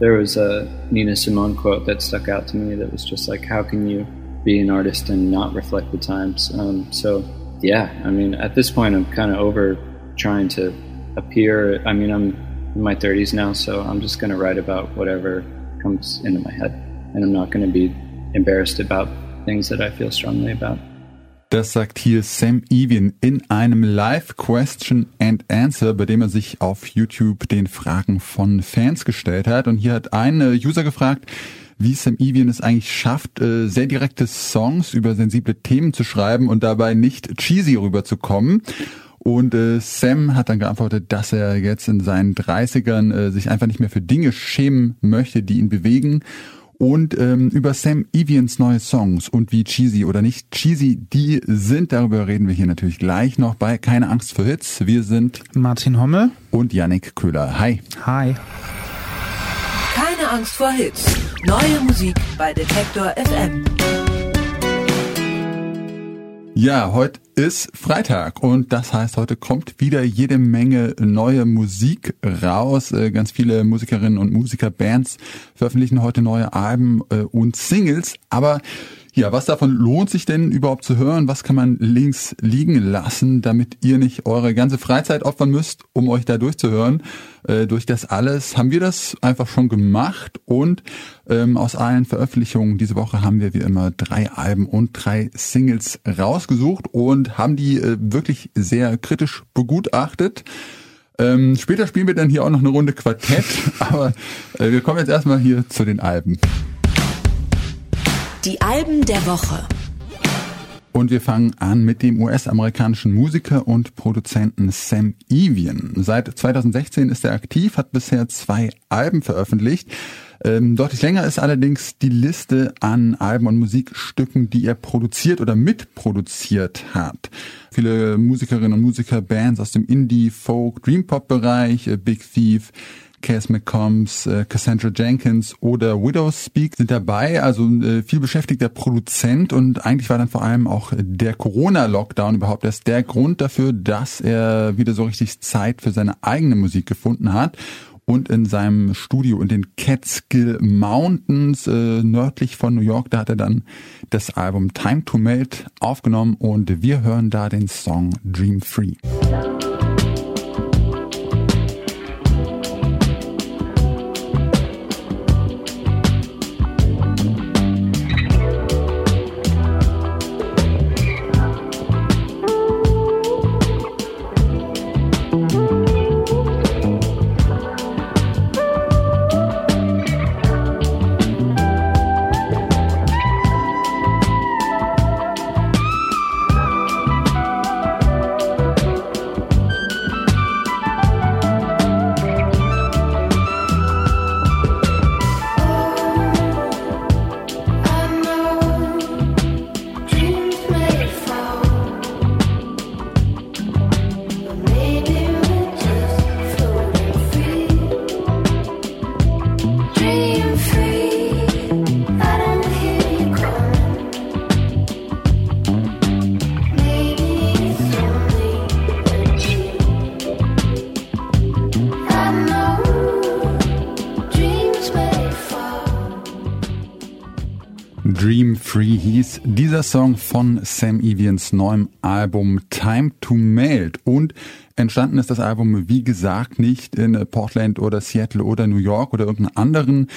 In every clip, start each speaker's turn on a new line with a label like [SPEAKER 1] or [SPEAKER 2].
[SPEAKER 1] There was a Nina Simone quote that stuck out to me that was just like, how can you be an artist and not reflect the times? Um, so, yeah, I mean, at this point, I'm kind of over trying to appear. I mean, I'm in my 30s now, so I'm just going to write about whatever comes into my head. And I'm not going to be embarrassed about things that I feel strongly about.
[SPEAKER 2] Das sagt hier Sam Evian in einem Live Question and Answer, bei dem er sich auf YouTube den Fragen von Fans gestellt hat. Und hier hat ein User gefragt, wie Sam Evian es eigentlich schafft, äh, sehr direkte Songs über sensible Themen zu schreiben und dabei nicht cheesy rüberzukommen. Und äh, Sam hat dann geantwortet, dass er jetzt in seinen 30ern äh, sich einfach nicht mehr für Dinge schämen möchte, die ihn bewegen und ähm, über Sam Evians neue Songs und wie cheesy oder nicht cheesy die sind. Darüber reden wir hier natürlich gleich noch bei Keine Angst vor Hits. Wir sind
[SPEAKER 3] Martin Hommel
[SPEAKER 2] und Yannick Köhler. Hi.
[SPEAKER 3] Hi.
[SPEAKER 4] Keine Angst vor Hits. Neue Musik bei Detektor FM.
[SPEAKER 2] Ja, heute ist Freitag und das heißt, heute kommt wieder jede Menge neue Musik raus. Äh, ganz viele Musikerinnen und Musiker, Bands veröffentlichen heute neue Alben äh, und Singles, aber ja, was davon lohnt sich denn überhaupt zu hören? Was kann man links liegen lassen, damit ihr nicht eure ganze Freizeit opfern müsst, um euch da durchzuhören? Äh, durch das alles haben wir das einfach schon gemacht und ähm, aus allen Veröffentlichungen diese Woche haben wir wie immer drei Alben und drei Singles rausgesucht und haben die äh, wirklich sehr kritisch begutachtet. Ähm, später spielen wir dann hier auch noch eine Runde Quartett, aber äh, wir kommen jetzt erstmal hier zu den Alben.
[SPEAKER 4] Die Alben der Woche.
[SPEAKER 2] Und wir fangen an mit dem US-amerikanischen Musiker und Produzenten Sam Evian. Seit 2016 ist er aktiv, hat bisher zwei Alben veröffentlicht. Ähm, deutlich länger ist allerdings die Liste an Alben und Musikstücken, die er produziert oder mitproduziert hat. Viele Musikerinnen und Musiker, Bands aus dem Indie, Folk, Dream Pop Bereich, äh, Big Thief, Cass McCombs, äh, Cassandra Jenkins oder Widows Speak sind dabei, also äh, viel beschäftigter Produzent und eigentlich war dann vor allem auch der Corona-Lockdown überhaupt erst der Grund dafür, dass er wieder so richtig Zeit für seine eigene Musik gefunden hat und in seinem Studio in den Catskill Mountains äh, nördlich von New York, da hat er dann das Album Time to Melt aufgenommen und wir hören da den Song Dream Free. Dream Free hieß dieser Song von Sam Evians neuem Album Time to Melt. Und entstanden ist das Album, wie gesagt, nicht in Portland oder Seattle oder New York oder irgendeiner anderen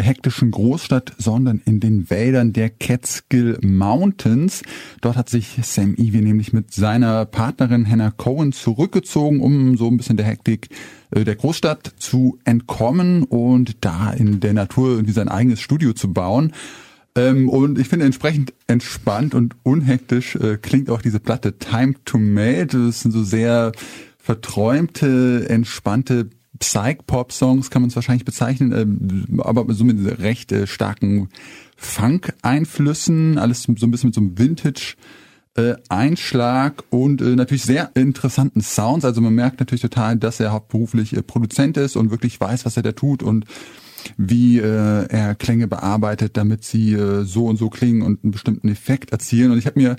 [SPEAKER 2] hektischen Großstadt, sondern in den Wäldern der Catskill Mountains. Dort hat sich Sam Evian nämlich mit seiner Partnerin Hannah Cohen zurückgezogen, um so ein bisschen der Hektik äh, der Großstadt zu entkommen und da in der Natur irgendwie sein eigenes Studio zu bauen. Ähm, und ich finde entsprechend entspannt und unhektisch äh, klingt auch diese Platte Time to Mate. Das sind so sehr verträumte, entspannte Psych-Pop-Songs, kann man es wahrscheinlich bezeichnen, ähm, aber so mit recht äh, starken Funk-Einflüssen, alles so ein bisschen mit so einem Vintage- äh, Einschlag und äh, natürlich sehr interessanten Sounds. Also man merkt natürlich total, dass er hauptberuflich äh, Produzent ist und wirklich weiß, was er da tut und wie äh, er Klänge bearbeitet, damit sie äh, so und so klingen und einen bestimmten Effekt erzielen. Und ich habe mir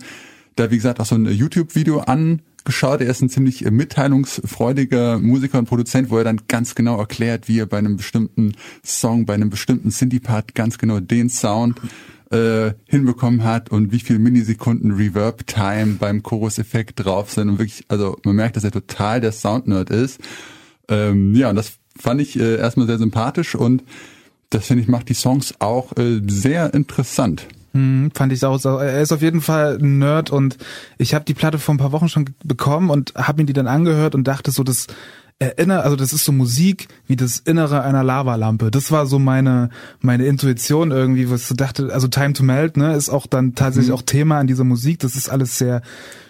[SPEAKER 2] da, wie gesagt, auch so ein YouTube-Video an geschaut. Er ist ein ziemlich mitteilungsfreudiger Musiker und Produzent, wo er dann ganz genau erklärt, wie er bei einem bestimmten Song, bei einem bestimmten Synthie-Part ganz genau den Sound äh, hinbekommen hat und wie viel Millisekunden Reverb-Time beim Chorus-Effekt drauf sind und wirklich, also man merkt, dass er total der Sound-Nerd ist. Ähm, ja, und das fand ich äh, erstmal sehr sympathisch und das finde ich macht die Songs auch äh, sehr interessant.
[SPEAKER 3] Hm, fand ich auch. Er ist auf jeden Fall ein Nerd und ich habe die Platte vor ein paar Wochen schon bekommen und habe mir die dann angehört und dachte so, das erinnert, also das ist so Musik wie das Innere einer Lavalampe. Das war so meine meine Intuition irgendwie, was ich dachte, also Time to Melt, ne, ist auch dann tatsächlich mhm. auch Thema an dieser Musik. Das ist alles sehr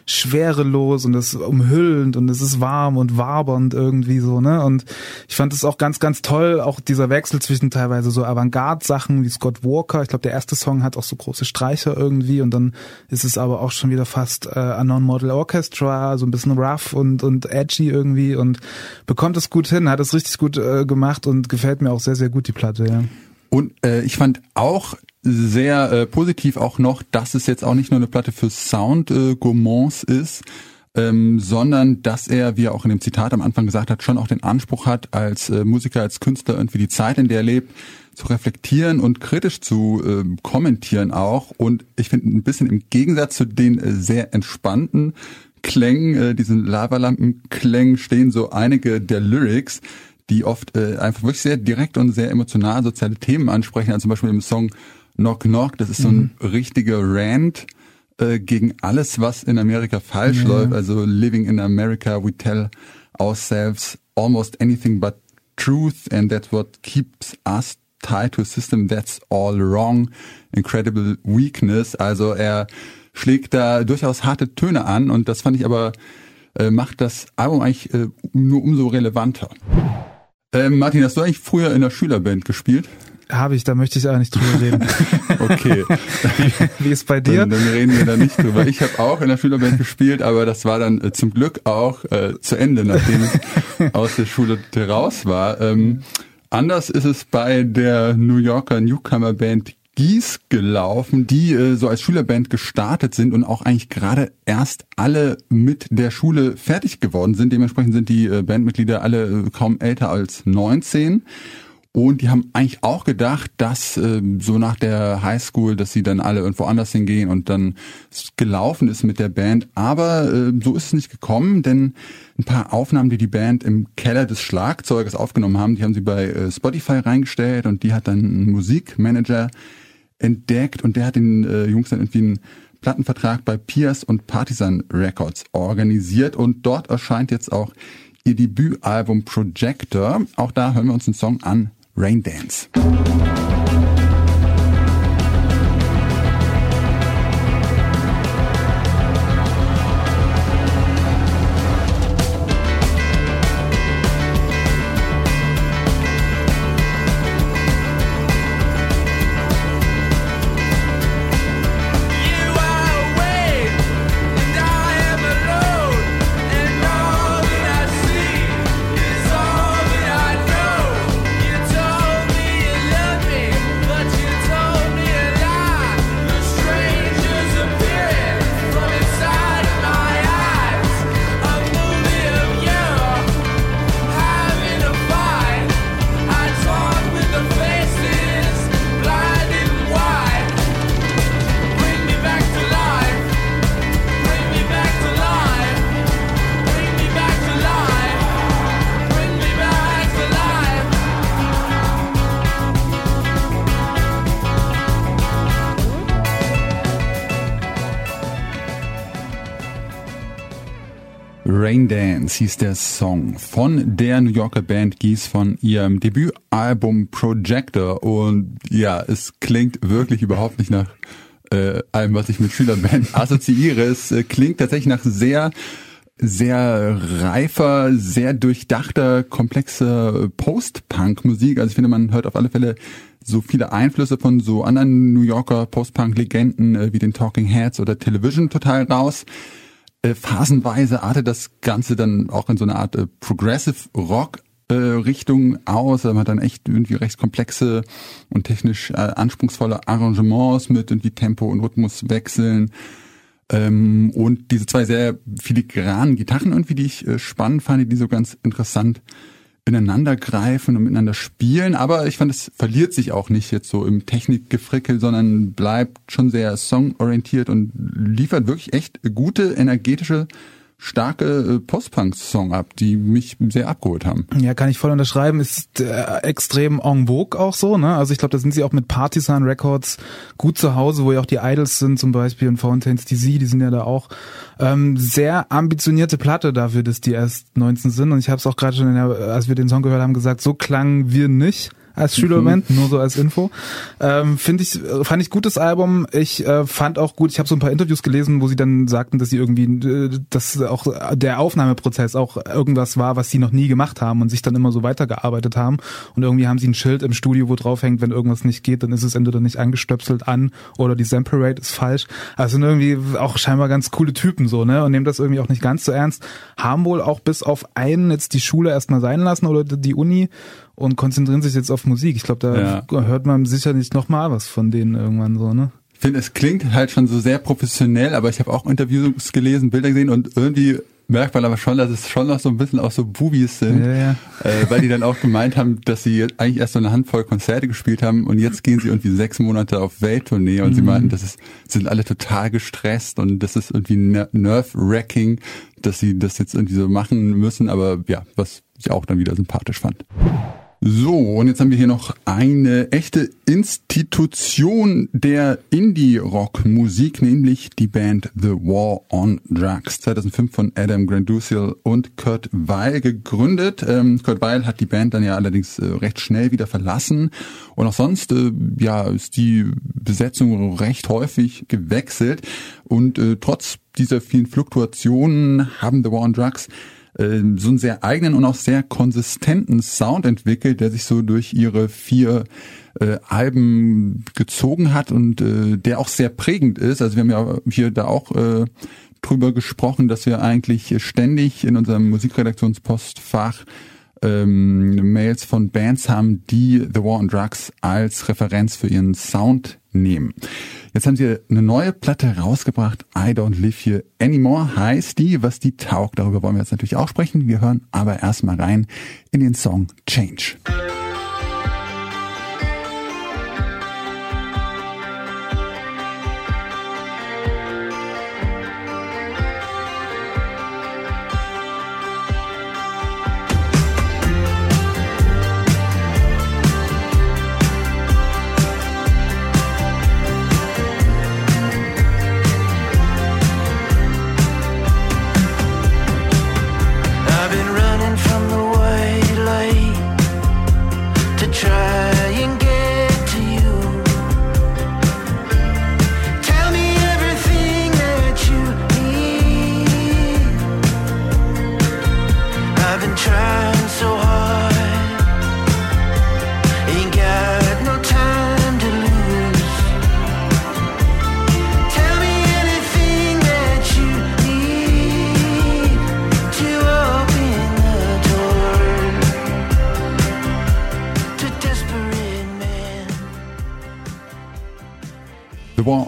[SPEAKER 3] schwerelos und es umhüllend und es ist warm und wabernd irgendwie so, ne? Und ich fand es auch ganz, ganz toll, auch dieser Wechsel zwischen teilweise so Avantgarde-Sachen wie Scott Walker. Ich glaube, der erste Song hat auch so große Streicher irgendwie und dann ist es aber auch schon wieder fast äh, a Non-Model Orchestra, so ein bisschen rough und, und edgy irgendwie und bekommt es gut hin, hat es richtig gut äh, gemacht und gefällt mir auch sehr, sehr gut, die Platte, ja.
[SPEAKER 2] Und äh, ich fand auch sehr äh, positiv auch noch, dass es jetzt auch nicht nur eine Platte für Sound äh, Gourmands ist, ähm, sondern dass er, wie er auch in dem Zitat am Anfang gesagt hat, schon auch den Anspruch hat, als äh, Musiker, als Künstler irgendwie die Zeit, in der er lebt, zu reflektieren und kritisch zu äh, kommentieren auch. Und ich finde ein bisschen im Gegensatz zu den äh, sehr entspannten Klängen, äh, diesen Lavalampenklängen stehen so einige der Lyrics, die oft äh, einfach wirklich sehr direkt und sehr emotional soziale Themen ansprechen. Also zum Beispiel im Song Knock Knock, das ist so ein mhm. richtiger Rant äh, gegen alles, was in Amerika falsch ja. läuft. Also living in America, we tell ourselves almost anything but truth and that's what keeps us tied to a system that's all wrong. Incredible weakness. Also er schlägt da durchaus harte Töne an und das fand ich aber äh, macht das Album eigentlich äh, nur umso relevanter. Äh, Martin, hast du eigentlich früher in der Schülerband gespielt?
[SPEAKER 3] Habe ich, da möchte ich aber nicht drüber reden.
[SPEAKER 2] okay.
[SPEAKER 3] Wie, wie ist bei dir?
[SPEAKER 2] Dann, dann reden wir da nicht drüber. Ich habe auch in der Schülerband gespielt, aber das war dann äh, zum Glück auch äh, zu Ende, nachdem ich aus der Schule raus war. Ähm, anders ist es bei der New Yorker Newcomer Band Gies gelaufen, die äh, so als Schülerband gestartet sind und auch eigentlich gerade erst alle mit der Schule fertig geworden sind. Dementsprechend sind die äh, Bandmitglieder alle äh, kaum älter als 19. Und die haben eigentlich auch gedacht, dass äh, so nach der Highschool, dass sie dann alle irgendwo anders hingehen und dann gelaufen ist mit der Band. Aber äh, so ist es nicht gekommen, denn ein paar Aufnahmen, die die Band im Keller des Schlagzeugers aufgenommen haben, die haben sie bei äh, Spotify reingestellt und die hat dann ein Musikmanager entdeckt und der hat den äh, Jungs dann irgendwie einen Plattenvertrag bei Pierce und Partisan Records organisiert und dort erscheint jetzt auch ihr Debütalbum Projector. Auch da hören wir uns einen Song an, Rain Dance. Rain Dance hieß der Song von der New Yorker Band Geese von ihrem Debütalbum Projector und ja, es klingt wirklich überhaupt nicht nach äh, allem, was ich mit Schülerband assoziiere. Es äh, klingt tatsächlich nach sehr sehr reifer, sehr durchdachter, komplexer Post-Punk-Musik. Also ich finde, man hört auf alle Fälle so viele Einflüsse von so anderen New Yorker Post-Punk-Legenden äh, wie den Talking Heads oder Television total raus. Äh, phasenweise artet das Ganze dann auch in so eine Art äh, Progressive Rock äh, Richtung aus. Man hat dann echt irgendwie recht komplexe und technisch äh, anspruchsvolle Arrangements mit irgendwie Tempo und Rhythmus wechseln. Ähm, und diese zwei sehr filigranen Gitarren irgendwie, die ich äh, spannend fand, die so ganz interessant ineinander greifen und miteinander spielen. Aber ich fand, es verliert sich auch nicht jetzt so im Technikgefrickel, sondern bleibt schon sehr songorientiert und liefert wirklich echt gute, energetische starke äh, Post-Punk-Song ab, die mich sehr abgeholt haben.
[SPEAKER 3] Ja, kann ich voll unterschreiben. Ist äh, extrem en vogue auch so, ne? Also ich glaube, da sind sie auch mit Partisan Records gut zu Hause, wo ja auch die Idols sind zum Beispiel und Fountains DC, die sind ja da auch ähm, sehr ambitionierte Platte dafür, dass die erst 19 sind. Und ich habe es auch gerade schon, der, als wir den Song gehört haben, gesagt, so klangen wir nicht als Schülerband, mhm. nur so als Info. Ähm, Finde ich, fand ich gutes Album. Ich äh, fand auch gut, ich habe so ein paar Interviews gelesen, wo sie dann sagten, dass sie irgendwie, äh, dass auch der Aufnahmeprozess auch irgendwas war, was sie noch nie gemacht haben und sich dann immer so weitergearbeitet haben. Und irgendwie haben sie ein Schild im Studio, wo drauf hängt, wenn irgendwas nicht geht, dann ist es entweder nicht angestöpselt an oder die Sample Rate ist falsch. Also sind irgendwie auch scheinbar ganz coole Typen so, ne? Und nehmen das irgendwie auch nicht ganz so ernst. Haben wohl auch bis auf einen jetzt die Schule erstmal sein lassen oder die Uni und konzentrieren sich jetzt auf Musik. Ich glaube, da ja. hört man sicher nicht nochmal was von denen irgendwann so, ne?
[SPEAKER 2] Ich finde, es klingt halt schon so sehr professionell, aber ich habe auch Interviews gelesen, Bilder gesehen und irgendwie merkt man aber schon, dass es schon noch so ein bisschen auch so Bubis sind, ja, ja. Äh, weil die dann auch gemeint haben, dass sie eigentlich erst so eine Handvoll Konzerte gespielt haben und jetzt gehen sie irgendwie sechs Monate auf Welttournee und mhm. sie meinten, das ist, sind alle total gestresst und das ist irgendwie nerve-wracking, dass sie das jetzt irgendwie so machen müssen, aber ja, was ich auch dann wieder sympathisch fand. So, und jetzt haben wir hier noch eine echte Institution der Indie-Rock-Musik, nämlich die Band The War on Drugs, 2005 von Adam Grandusiel und Kurt Weil gegründet. Ähm, Kurt Weil hat die Band dann ja allerdings äh, recht schnell wieder verlassen. Und auch sonst äh, ja ist die Besetzung recht häufig gewechselt. Und äh, trotz dieser vielen Fluktuationen haben The War on Drugs ähm, so einen sehr eigenen und auch sehr konsistenten Sound entwickelt, der sich so durch ihre vier äh, Alben gezogen hat und äh, der auch sehr prägend ist. Also wir haben ja hier da auch äh, drüber gesprochen, dass wir eigentlich ständig in unserem Musikredaktionspostfach ähm, Mails von Bands haben, die The War on Drugs als Referenz für ihren Sound nehmen. Jetzt haben sie eine neue Platte rausgebracht, I Don't Live Here Anymore heißt die. Was die taugt, darüber wollen wir jetzt natürlich auch sprechen. Wir hören aber erstmal rein in den Song Change.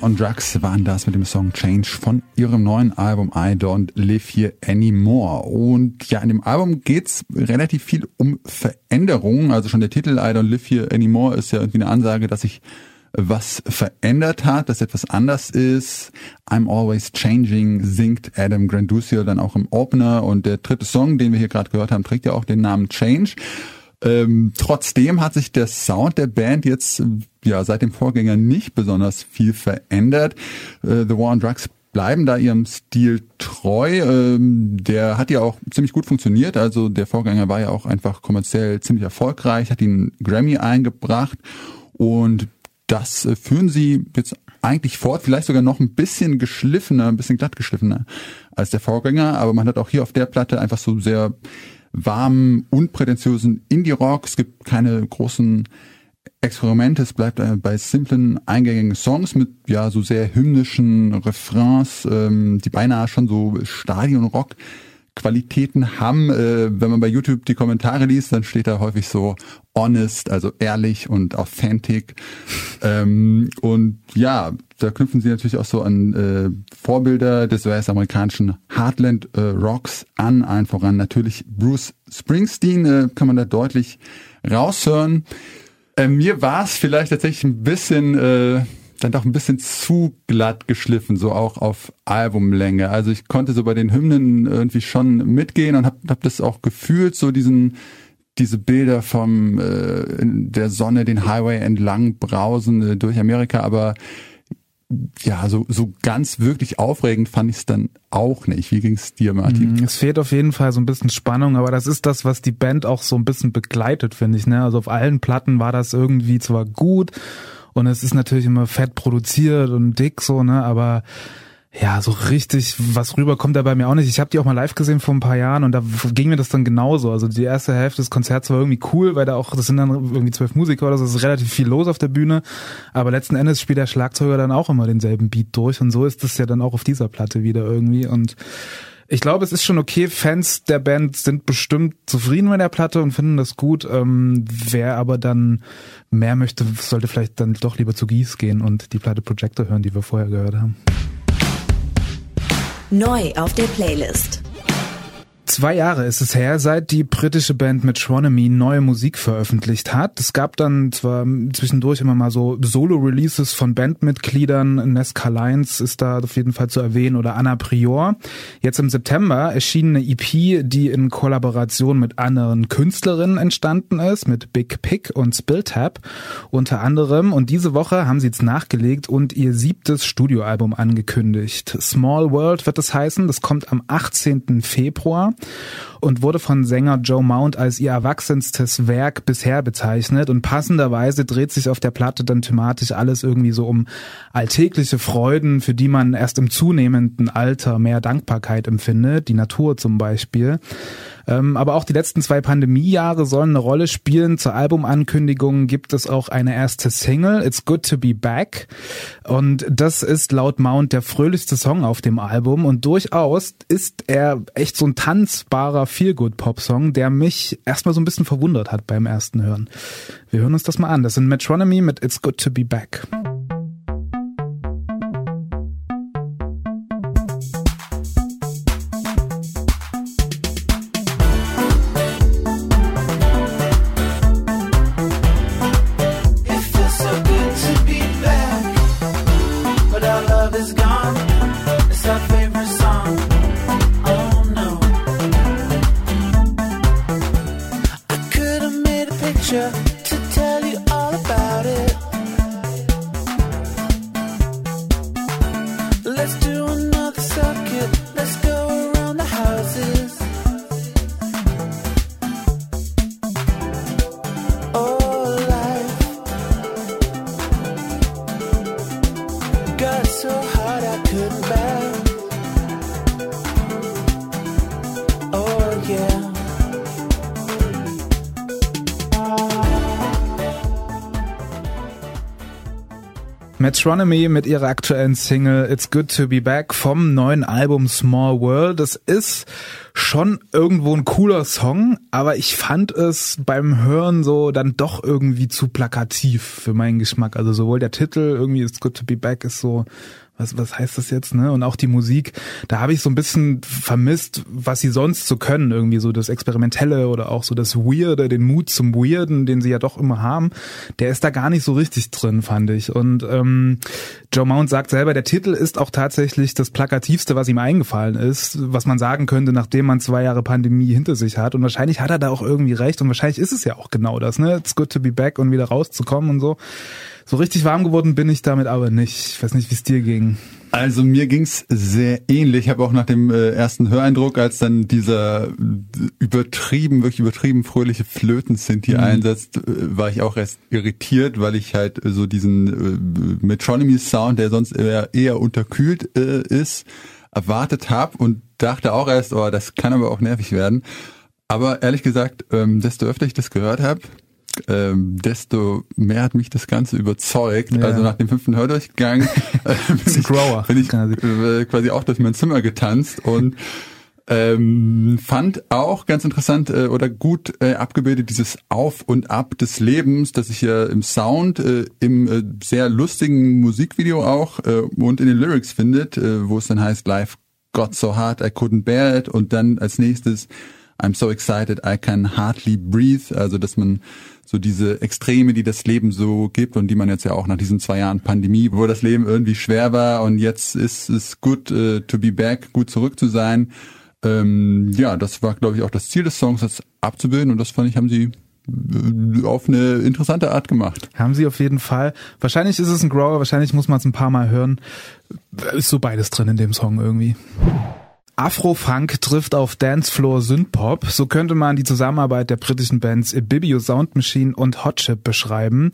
[SPEAKER 2] On Drugs waren das mit dem Song Change von ihrem neuen Album I Don't Live Here Anymore. Und ja, in dem Album geht's relativ viel um Veränderungen. Also schon der Titel I Don't Live Here Anymore ist ja irgendwie eine Ansage, dass sich was verändert hat, dass etwas anders ist. I'm Always Changing singt Adam Grandusiel dann auch im Opener und der dritte Song, den wir hier gerade gehört haben, trägt ja auch den Namen Change. Ähm, trotzdem hat sich der Sound der Band jetzt ja seit dem Vorgänger nicht besonders viel verändert. Äh, The War on Drugs bleiben da ihrem Stil treu. Ähm, der hat ja auch ziemlich gut funktioniert. Also der Vorgänger war ja auch einfach kommerziell ziemlich erfolgreich, hat ihn Grammy eingebracht und das äh, führen sie jetzt eigentlich fort, vielleicht sogar noch ein bisschen geschliffener, ein bisschen glatt geschliffener als der Vorgänger, aber man hat auch hier auf der Platte einfach so sehr warmen, unprätentiösen Indie-Rock. Es gibt keine großen Experimente. Es bleibt äh, bei simplen, eingängigen Songs mit ja so sehr hymnischen Refrains, ähm, die beinahe schon so Stadion-Rock Qualitäten haben. Äh, wenn man bei YouTube die Kommentare liest, dann steht da häufig so honest, also ehrlich und authentic. ähm, und ja, da knüpfen sie natürlich auch so an äh, Vorbilder des US-amerikanischen Heartland äh, Rocks an, allen voran natürlich Bruce Springsteen, äh, kann man da deutlich raushören. Äh, mir war es vielleicht tatsächlich ein bisschen, äh, dann doch ein bisschen zu glatt geschliffen, so auch auf Albumlänge. Also ich konnte so bei den Hymnen irgendwie schon mitgehen und habe hab das auch gefühlt, so diesen diese Bilder vom äh, der Sonne den Highway entlang brausen äh, durch Amerika, aber ja, so, so ganz wirklich aufregend fand ich es dann auch nicht. Wie ging es dir, Martin?
[SPEAKER 3] Mm, es fehlt auf jeden Fall so ein bisschen Spannung, aber das ist das, was die Band auch so ein bisschen begleitet, finde ich. Ne? Also auf allen Platten war das irgendwie zwar gut und es ist natürlich immer fett produziert und dick so, ne, aber ja, so richtig was rüberkommt da bei mir auch nicht. Ich habe die auch mal live gesehen vor ein paar Jahren und da ging mir das dann genauso. Also die erste Hälfte des Konzerts war irgendwie cool, weil da auch, das sind dann irgendwie zwölf Musiker oder so, es ist relativ viel los auf der Bühne. Aber letzten Endes spielt der Schlagzeuger dann auch immer denselben Beat durch und so ist das ja dann auch auf dieser Platte wieder irgendwie und ich glaube, es ist schon okay. Fans der Band sind bestimmt zufrieden mit der Platte und finden das gut. Ähm, wer aber dann mehr möchte, sollte vielleicht dann doch lieber zu Gies gehen und die Platte Projector hören, die wir vorher gehört haben.
[SPEAKER 5] Neu auf der Playlist.
[SPEAKER 3] Zwei Jahre ist es her, seit die britische Band Metronomy neue Musik veröffentlicht hat. Es gab dann zwar zwischendurch immer mal so Solo-Releases von Bandmitgliedern. Nesca Lyons ist da auf jeden Fall zu erwähnen oder Anna Prior. Jetzt im September erschien eine EP, die in Kollaboration mit anderen Künstlerinnen entstanden ist, mit Big Pick und Spilltap unter anderem. Und diese Woche haben sie jetzt nachgelegt und ihr siebtes Studioalbum angekündigt. Small World wird es heißen. Das kommt am 18. Februar und wurde von Sänger Joe Mount als ihr erwachsenstes Werk bisher bezeichnet und passenderweise dreht sich auf der Platte dann thematisch alles irgendwie so um alltägliche Freuden, für die man erst im zunehmenden Alter mehr Dankbarkeit empfindet, die Natur zum Beispiel. Ähm, aber auch die letzten zwei Pandemiejahre sollen eine Rolle spielen. Zur Albumankündigung gibt es auch eine erste Single, It's Good to Be Back. Und das ist laut Mount der fröhlichste Song auf dem Album. Und durchaus ist er echt so ein tanzbarer Feel-Good-Pop-Song, der mich erstmal so ein bisschen verwundert hat beim ersten Hören. Wir hören uns das mal an. Das sind Metronomy mit It's Good to Be Back. Metronomy mit ihrer aktuellen Single It's Good to Be Back vom neuen Album Small World. Das ist schon irgendwo ein cooler Song, aber ich fand es beim Hören so dann doch irgendwie zu plakativ für meinen Geschmack. Also sowohl der Titel irgendwie It's Good to Be Back ist so was, was heißt das jetzt, ne? Und auch die Musik, da habe ich so ein bisschen vermisst, was sie sonst so können, irgendwie so das Experimentelle oder auch so das Weirde, den Mut zum Weirden, den sie ja doch immer haben, der ist da gar nicht so richtig drin, fand ich. Und ähm, Joe Mount sagt selber, der Titel ist auch tatsächlich das plakativste, was ihm eingefallen ist, was man sagen könnte, nachdem man zwei Jahre Pandemie hinter sich hat. Und wahrscheinlich hat er da auch irgendwie recht und wahrscheinlich ist es ja auch genau das, ne? It's good to be back und wieder rauszukommen und so. So richtig warm geworden bin ich damit aber nicht. Ich weiß nicht, wie es dir ging.
[SPEAKER 2] Also mir ging's sehr ähnlich. Ich habe auch nach dem äh, ersten Höreindruck, als dann dieser übertrieben, wirklich übertrieben fröhliche Flöten-Synthi mhm. einsetzt, äh, war ich auch erst irritiert, weil ich halt so diesen äh, Metronomy-Sound, der sonst eher, eher unterkühlt äh, ist, erwartet habe und dachte auch erst, oh, das kann aber auch nervig werden. Aber ehrlich gesagt, ähm, desto öfter ich das gehört habe, ähm, desto mehr hat mich das Ganze überzeugt. Ja. Also nach dem fünften Hördurchgang äh, bin, ich, bin ich äh, quasi auch durch mein Zimmer getanzt und Ähm, fand auch ganz interessant äh, oder gut äh, abgebildet dieses Auf und Ab des Lebens, das sich ja im Sound, äh, im äh, sehr lustigen Musikvideo auch äh, und in den Lyrics findet, äh, wo es dann heißt, Life got so hard I couldn't bear it und dann als nächstes I'm so excited I can hardly breathe, also dass man so diese Extreme, die das Leben so gibt und die man jetzt ja auch nach diesen zwei Jahren Pandemie, wo das Leben irgendwie schwer war und jetzt ist es gut uh, to be back, gut zurück zu sein. Ähm, ja, das war, glaube ich, auch das Ziel des Songs, das abzubilden und das fand ich, haben sie äh, auf eine interessante Art gemacht.
[SPEAKER 3] Haben sie auf jeden Fall. Wahrscheinlich ist es ein Grower, wahrscheinlich muss man es ein paar Mal hören. Ist so beides drin in dem Song irgendwie. Afro-Funk trifft auf Dancefloor Synthpop. So könnte man die Zusammenarbeit der britischen Bands Ibibio Sound Machine und Hotchip beschreiben.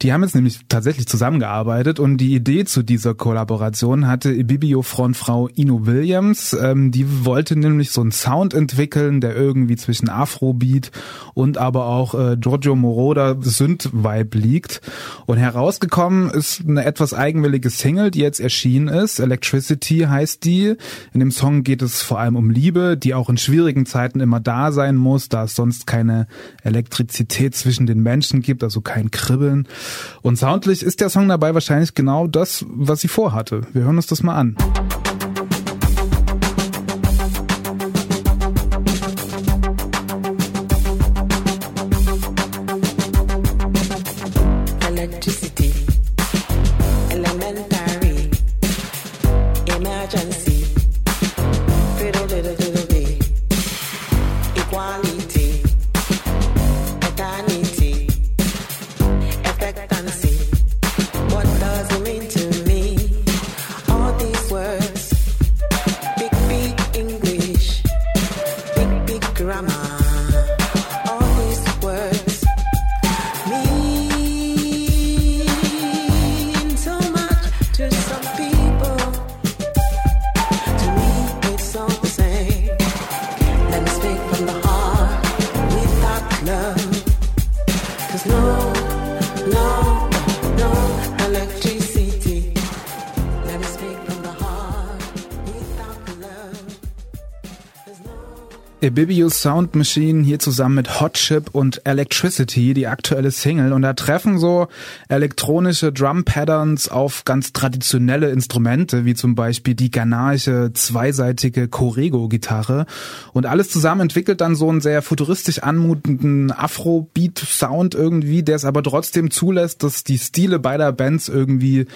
[SPEAKER 3] Die haben jetzt nämlich tatsächlich zusammengearbeitet und die Idee zu dieser Kollaboration hatte Ibibio Frontfrau Ino Williams. Ähm, die wollte nämlich so einen Sound entwickeln, der irgendwie zwischen Afrobeat und aber auch äh, Giorgio Moroder Synth-Vibe liegt. Und herausgekommen ist eine etwas eigenwillige Single, die jetzt erschienen ist. Electricity heißt die. In dem Song geht es vor allem um Liebe, die auch in schwierigen Zeiten immer da sein muss, da es sonst keine Elektrizität zwischen den Menschen gibt, also kein Kribbeln. Und soundlich ist der Song dabei wahrscheinlich genau das, was sie vorhatte. Wir hören uns das mal an. Abibius Sound Machine hier zusammen mit Hot Chip und Electricity, die aktuelle Single. Und da treffen so elektronische Drum Patterns auf ganz traditionelle Instrumente, wie zum Beispiel die ghanaische zweiseitige Corego-Gitarre. Und alles zusammen entwickelt dann so einen sehr futuristisch anmutenden Afrobeat-Sound irgendwie, der es aber trotzdem zulässt, dass die Stile beider Bands irgendwie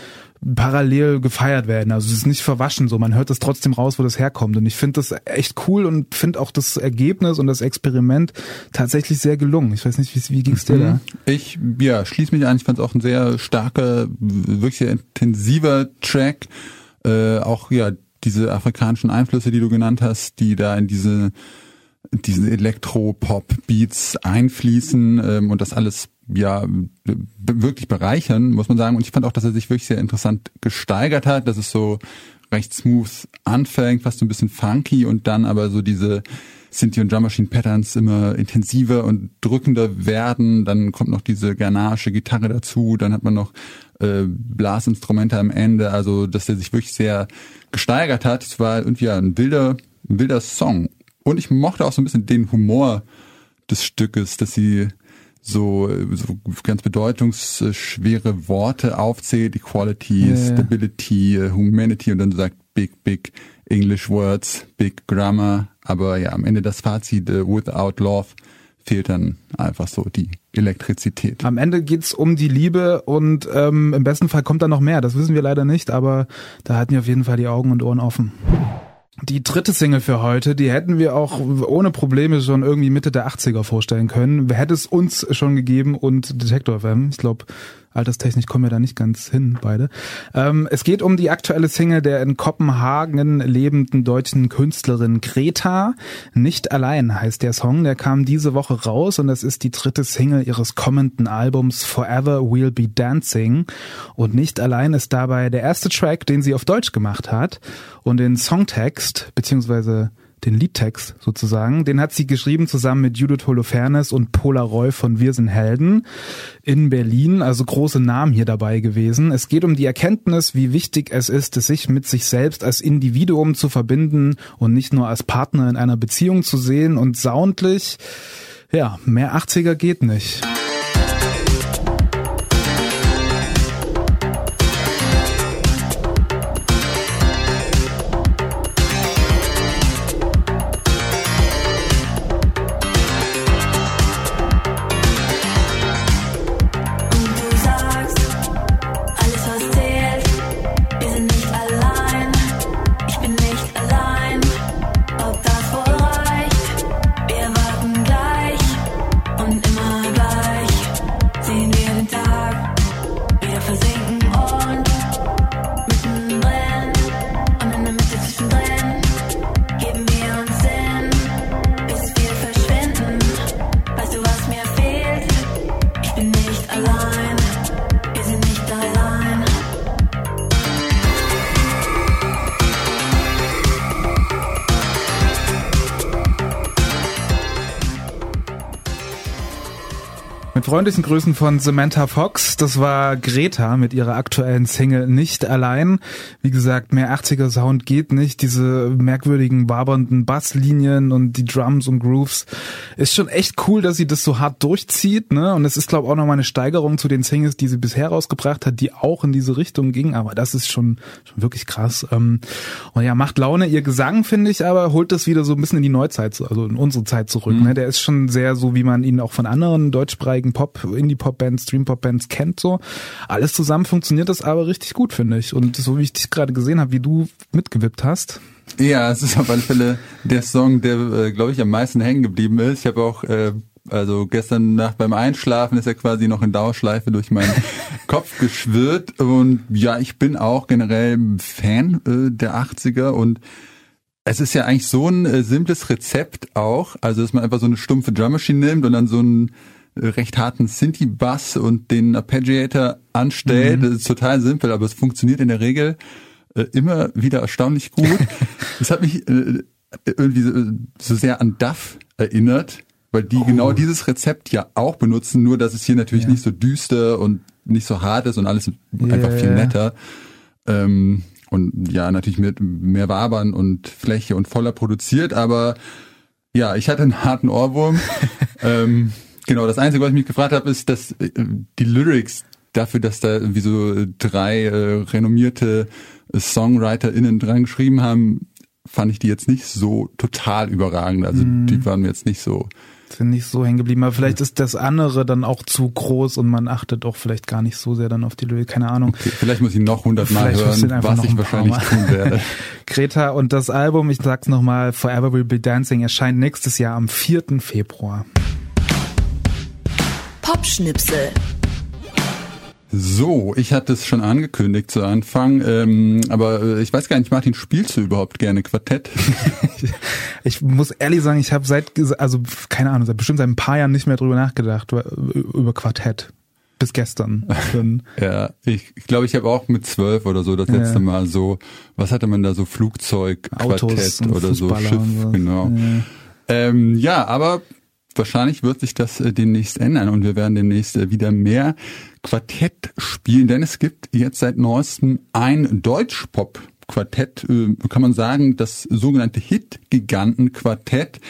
[SPEAKER 3] parallel gefeiert werden. Also es ist nicht verwaschen so, man hört das trotzdem raus, wo das herkommt. Und ich finde das echt cool und finde auch das Ergebnis und das Experiment tatsächlich sehr gelungen. Ich weiß nicht, wie, wie ging es dir mhm. da?
[SPEAKER 2] Ich ja, schließe mich an, ich fand es auch ein sehr starker, wirklich sehr intensiver Track. Äh, auch ja, diese afrikanischen Einflüsse, die du genannt hast, die da in diese diesen Elektro-Pop-Beats einfließen ähm, und das alles ja wirklich bereichern, muss man sagen. Und ich fand auch, dass er sich wirklich sehr interessant gesteigert hat, dass es so recht smooth anfängt, fast so ein bisschen funky und dann aber so diese Synthie und Drum Machine Patterns immer intensiver und drückender werden. Dann kommt noch diese ghanaische Gitarre dazu, dann hat man noch äh, Blasinstrumente am Ende, also dass der sich wirklich sehr gesteigert hat. Es war irgendwie ein wilder, ein wilder Song. Und ich mochte auch so ein bisschen den Humor des Stückes, dass sie so, so ganz bedeutungsschwere Worte aufzählt, Equality, yeah. Stability, Humanity und dann sagt Big, Big English Words, Big Grammar, aber ja, am Ende das Fazit, uh, without love, fehlt dann einfach so die Elektrizität.
[SPEAKER 3] Am Ende geht's um die Liebe und ähm, im besten Fall kommt da noch mehr, das wissen wir leider nicht, aber da hatten wir auf jeden Fall die Augen und Ohren offen. Die dritte Single für heute, die hätten wir auch ohne Probleme schon irgendwie Mitte der 80er vorstellen können. Hätte es uns schon gegeben und Detector FM. Ich glaube, alterstechnisch kommen wir da nicht ganz hin, beide. Ähm, es geht um die aktuelle Single der in Kopenhagen lebenden deutschen Künstlerin Greta. Nicht allein heißt der Song. Der kam diese Woche raus und das ist die dritte Single ihres kommenden Albums Forever We'll Be Dancing. Und nicht allein ist dabei der erste Track, den sie auf Deutsch gemacht hat. Und den Songtext, beziehungsweise den Liedtext sozusagen. Den hat sie geschrieben zusammen mit Judith Holofernes und Pola Roy von Wir sind Helden in Berlin. Also große Namen hier dabei gewesen. Es geht um die Erkenntnis, wie wichtig es ist, sich mit sich selbst als Individuum zu verbinden und nicht nur als Partner in einer Beziehung zu sehen und soundlich, ja, mehr 80er geht nicht. Freundlichen Grüßen von Samantha Fox. Das war Greta mit ihrer aktuellen Single Nicht allein. Wie gesagt, mehr 80er Sound geht nicht. Diese merkwürdigen wabernden Basslinien und die Drums und Grooves. Ist schon echt cool, dass sie das so hart durchzieht, ne? Und es ist, glaube ich, auch nochmal eine Steigerung zu den Singles, die sie bisher rausgebracht hat, die auch in diese Richtung ging. Aber das ist schon, schon wirklich krass. Ähm, und ja, macht Laune. Ihr Gesang, finde ich, aber holt das wieder so ein bisschen in die Neuzeit, also in unsere Zeit zurück. Mhm. Ne? Der ist schon sehr so, wie man ihn auch von anderen deutschsprachigen Pop, Indie-Pop-Bands, Stream-Pop-Bands kennt so. Alles zusammen funktioniert das aber richtig gut, finde ich. Und so wie ich dich gerade gesehen habe, wie du mitgewippt hast.
[SPEAKER 2] Ja, es ist auf alle Fälle der Song, der, äh, glaube ich, am meisten hängen geblieben ist. Ich habe auch äh, also gestern Nacht beim Einschlafen ist er quasi noch in Dauerschleife durch meinen Kopf geschwirrt. Und ja, ich bin auch generell Fan äh, der 80er und es ist ja eigentlich so ein äh, simples Rezept auch, also dass man einfach so eine stumpfe Drum Machine nimmt und dann so einen recht harten Synthi-Bass und den Arpeggiator anstellt. Mhm. Das ist total simpel, aber es funktioniert in der Regel äh, immer wieder erstaunlich gut. das hat mich äh, irgendwie so, so, sehr an Duff erinnert, weil die oh. genau dieses Rezept ja auch benutzen, nur dass es hier natürlich ja. nicht so düster und nicht so hart ist und alles yeah. einfach viel netter. Ähm, und ja, natürlich mit mehr Wabern und Fläche und voller produziert, aber ja, ich hatte einen harten Ohrwurm. ähm, Genau, das Einzige, was ich mich gefragt habe, ist, dass äh, die Lyrics dafür, dass da irgendwie so drei äh, renommierte SongwriterInnen dran geschrieben haben, fand ich die jetzt nicht so total überragend. Also mm. die waren mir jetzt nicht so
[SPEAKER 3] sind nicht so hängen geblieben. Aber vielleicht ist das andere dann auch zu groß und man achtet auch vielleicht gar nicht so sehr dann auf die Lyrik. Keine Ahnung. Okay,
[SPEAKER 2] vielleicht muss ich noch hundertmal hören, was ich wahrscheinlich tun werde.
[SPEAKER 3] Greta und das Album, ich sag's nochmal, Forever Will Be Dancing erscheint nächstes Jahr am 4. Februar.
[SPEAKER 5] Popschnipsel.
[SPEAKER 2] So, ich hatte es schon angekündigt zu Anfang, ähm, aber äh, ich weiß gar nicht, Martin, spielst du überhaupt gerne Quartett?
[SPEAKER 3] ich muss ehrlich sagen, ich habe seit, also keine Ahnung, seit bestimmt seit ein paar Jahren nicht mehr drüber nachgedacht, über Quartett. Bis gestern.
[SPEAKER 2] ja, ich glaube, ich, glaub, ich habe auch mit zwölf oder so das letzte ja. Mal so, was hatte man da so Flugzeug, Quartett oder so Schiff, genau. Ja. Ähm, ja, aber wahrscheinlich wird sich das äh, demnächst ändern und wir werden demnächst äh, wieder mehr Quartett spielen, denn es gibt jetzt seit neuestem ein Deutschpop Quartett, äh, kann man sagen, das sogenannte Hit-Giganten-Quartett.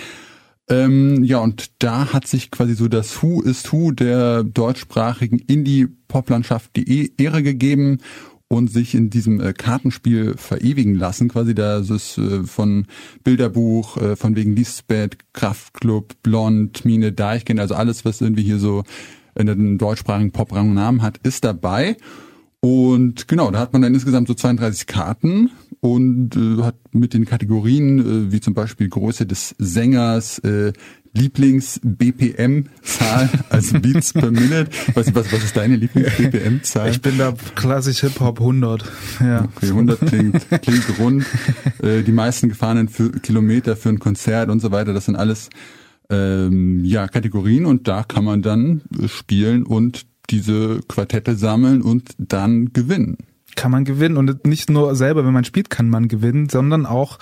[SPEAKER 2] Ähm, ja, und da hat sich quasi so das Who is Who der deutschsprachigen Indie-Pop-Landschaft die Ehre gegeben und sich in diesem äh, Kartenspiel verewigen lassen. Quasi da ist es äh, von Bilderbuch, äh, von wegen Lisbeth, Kraftklub, Blond, Mine, Deichkind, also alles, was irgendwie hier so in den deutschsprachigen Pop-Rang Namen hat, ist dabei. Und genau, da hat man dann insgesamt so 32 Karten und äh, hat mit den Kategorien, äh, wie zum Beispiel Größe des Sängers, äh, Lieblings-BPM-Zahl, also Beats per Minute. Was, was, was ist deine Lieblings-BPM-Zahl?
[SPEAKER 3] Ich bin da klassisch Hip-Hop 100. Ja.
[SPEAKER 2] Okay, 100 klingt, klingt rund. Äh, die meisten gefahrenen für Kilometer für ein Konzert und so weiter, das sind alles ähm, ja Kategorien und da kann man dann spielen und diese Quartette sammeln und dann gewinnen.
[SPEAKER 3] Kann man gewinnen. Und nicht nur selber, wenn man spielt, kann man gewinnen, sondern auch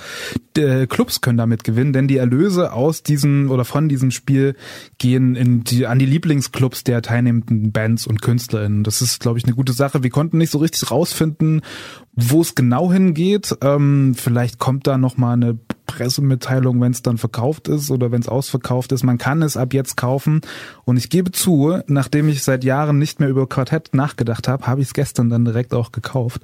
[SPEAKER 3] äh, Clubs können damit gewinnen, denn die Erlöse aus diesem oder von diesem Spiel gehen in die, an die Lieblingsclubs der teilnehmenden Bands und KünstlerInnen. Das ist, glaube ich, eine gute Sache. Wir konnten nicht so richtig rausfinden, wo es genau hingeht. Ähm, vielleicht kommt da noch mal eine Pressemitteilung, wenn es dann verkauft ist oder wenn es ausverkauft ist. Man kann es ab jetzt kaufen. Und ich gebe zu, nachdem ich seit Jahren nicht mehr über Quartett nachgedacht habe, habe ich es gestern dann direkt auch gekauft.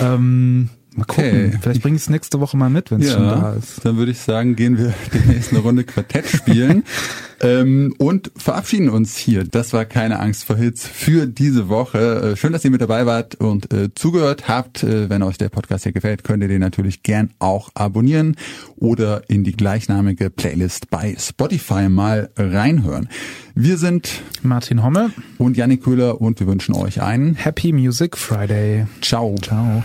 [SPEAKER 3] Ähm, Mal gucken. Okay. Vielleicht bringe ich es nächste Woche mal mit, wenn es ja, schon da ist.
[SPEAKER 2] Dann würde ich sagen, gehen wir demnächst eine Runde Quartett spielen ähm, und verabschieden uns hier. Das war keine Angst vor Hits für diese Woche. Äh, schön, dass ihr mit dabei wart und äh, zugehört habt. Äh, wenn euch der Podcast hier gefällt, könnt ihr den natürlich gern auch abonnieren oder in die gleichnamige Playlist bei Spotify mal reinhören. Wir sind
[SPEAKER 3] Martin Homme
[SPEAKER 2] und Janik Köhler und wir wünschen euch einen
[SPEAKER 3] Happy Music Friday.
[SPEAKER 2] Ciao.
[SPEAKER 3] Ciao.